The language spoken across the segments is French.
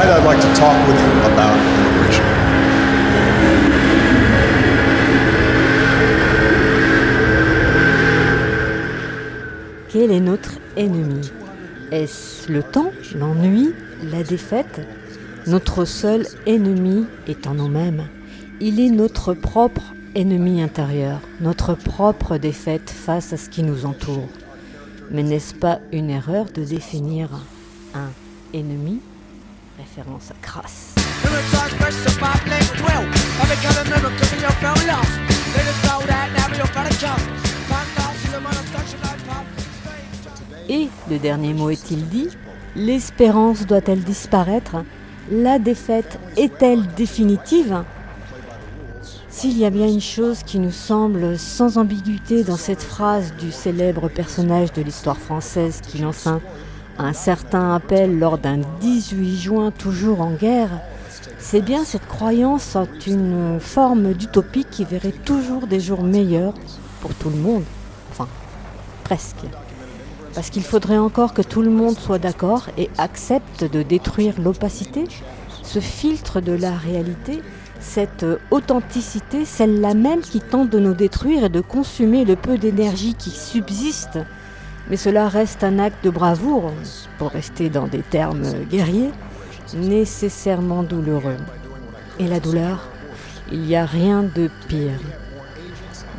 I'd like to talk with you about. Quel est notre ennemi? Est-ce le temps, l'ennui, la défaite? Notre seul ennemi en nous-mêmes. Il est notre propre ennemi intérieur, notre propre défaite face à ce qui nous entoure. Mais n'est-ce pas une erreur de définir un ennemi? Référence à Crasse. Et le dernier mot est-il dit? L'espérance doit-elle disparaître? La défaite est-elle définitive? S'il y a bien une chose qui nous semble sans ambiguïté dans cette phrase du célèbre personnage de l'histoire française qui lance un, un certain appel lors d'un 18 juin toujours en guerre, c'est bien cette croyance en une forme d'utopie qui verrait toujours des jours meilleurs pour tout le monde. Enfin, presque. Parce qu'il faudrait encore que tout le monde soit d'accord et accepte de détruire l'opacité, ce filtre de la réalité, cette authenticité, celle-là même qui tente de nous détruire et de consumer le peu d'énergie qui subsiste. Mais cela reste un acte de bravoure, pour rester dans des termes guerriers, nécessairement douloureux. Et la douleur, il n'y a rien de pire.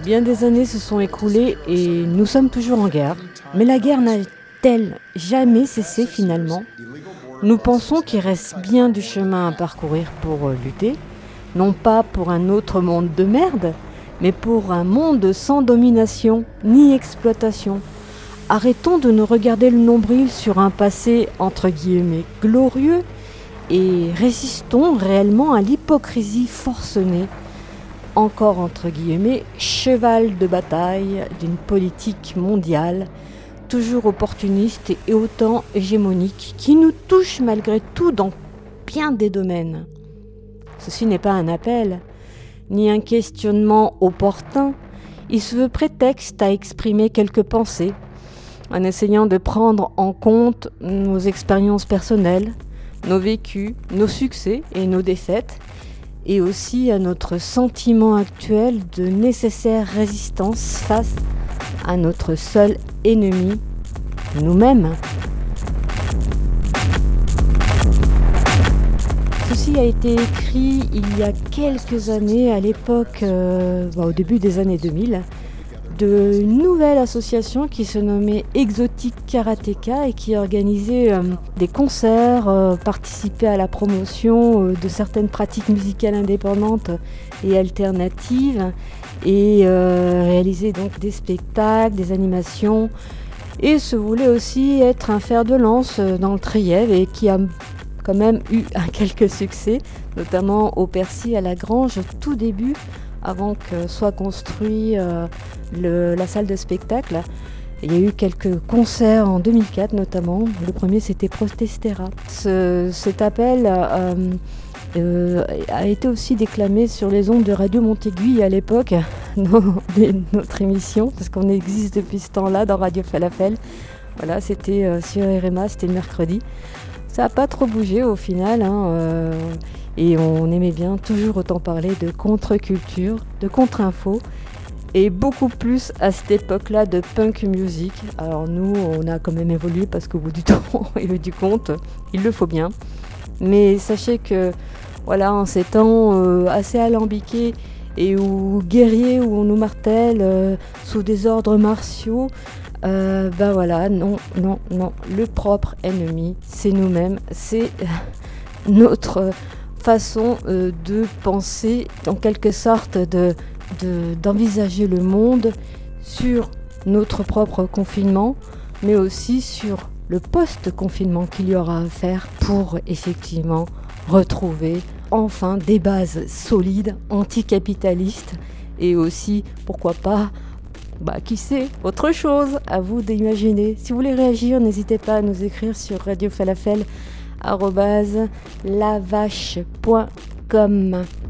Bien des années se sont écoulées et nous sommes toujours en guerre. Mais la guerre n'a-t-elle jamais cessé finalement? Nous pensons qu'il reste bien du chemin à parcourir pour lutter, non pas pour un autre monde de merde, mais pour un monde sans domination ni exploitation. Arrêtons de nous regarder le nombril sur un passé entre guillemets glorieux et résistons réellement à l'hypocrisie forcenée, encore entre guillemets, cheval de bataille d'une politique mondiale toujours opportuniste et autant hégémonique, qui nous touche malgré tout dans bien des domaines. Ceci n'est pas un appel, ni un questionnement opportun, il se veut prétexte à exprimer quelques pensées, en essayant de prendre en compte nos expériences personnelles, nos vécus, nos succès et nos défaites, et aussi à notre sentiment actuel de nécessaire résistance face à notre seul ennemi, nous-mêmes. Ceci a été écrit il y a quelques années, à l'époque, euh, bah, au début des années 2000, de une nouvelle association qui se nommait Exotic Karateka et qui organisait euh, des concerts, euh, participait à la promotion euh, de certaines pratiques musicales indépendantes et alternatives et réalisait donc des spectacles, des animations et se voulait aussi être un fer de lance dans le Trièvre et qui a quand même eu quelques succès, notamment au Percy à la Grange tout début avant que soit construit euh, la salle de spectacle. Il y a eu quelques concerts en 2004 notamment. Le premier c'était Protestera. Ce- cet appel euh, euh, a été aussi déclamé sur les ondes de Radio Montéguy à l'époque, notre émission, parce qu'on existe depuis ce temps-là dans Radio Falafel. Voilà, c'était sur RMA, c'était le mercredi. Ça n'a pas trop bougé au final, hein, et on aimait bien toujours autant parler de contre-culture, de contre-info, et beaucoup plus à cette époque-là de punk music. Alors nous, on a quand même évolué parce qu'au bout du temps et du compte, il le faut bien. Mais sachez que, voilà, en ces temps euh, assez alambiqués et où guerriers, où on nous martèle euh, sous des ordres martiaux, euh, ben voilà, non, non, non. Le propre ennemi, c'est nous-mêmes, c'est notre façon euh, de penser, en quelque sorte, de de- d'envisager le monde sur notre propre confinement, mais aussi sur le post-confinement qu'il y aura à faire pour effectivement retrouver enfin des bases solides, anticapitalistes, et aussi, pourquoi pas, bah, qui sait, autre chose, à vous d'imaginer. Si vous voulez réagir, n'hésitez pas à nous écrire sur radiofalafel.lavache.com.